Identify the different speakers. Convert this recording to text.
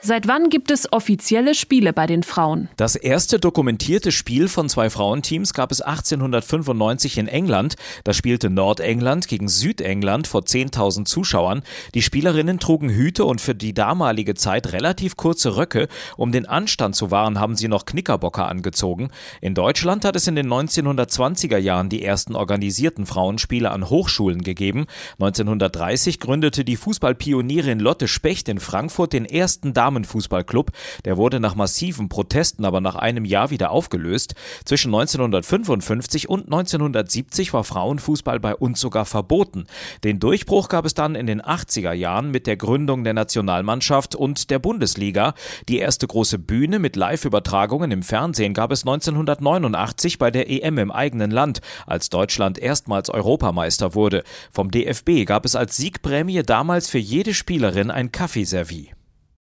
Speaker 1: Seit wann gibt es offizielle Spiele bei den Frauen?
Speaker 2: Das erste dokumentierte Spiel von zwei Frauenteams gab es 1895 in England. Da spielte Nordengland gegen Südengland vor 10.000 Zuschauern. Die Spielerinnen trugen Hüte und für die damalige Zeit relativ kurze Röcke. Um den Anstand zu wahren, haben sie noch Knickerbocker angezogen. In Deutschland hat es in den 1920er Jahren die ersten organisierten Frauenspiele an Hochschulen gegeben. 1930 gründete die Fußballpionierin Lotte Specht in Frankfurt den ersten Damenfußballclub. Der wurde nach massiven Protesten aber nach einem Jahr wieder aufgelöst. Zwischen 1955 und 1970 war Frauenfußball bei uns sogar verboten. Den Durchbruch gab es dann in den 80er Jahren mit der Gründung der Nationalmannschaft und der Bundesliga. Die erste große Bühne mit Live-Übertragungen im Fernsehen gab es 1989 bei der EM im eigenen Land, als Deutschland erstmals Europameister wurde. Vom DFB gab es als Siegprämie damals für jede Spielerin ein Kaffeeservie.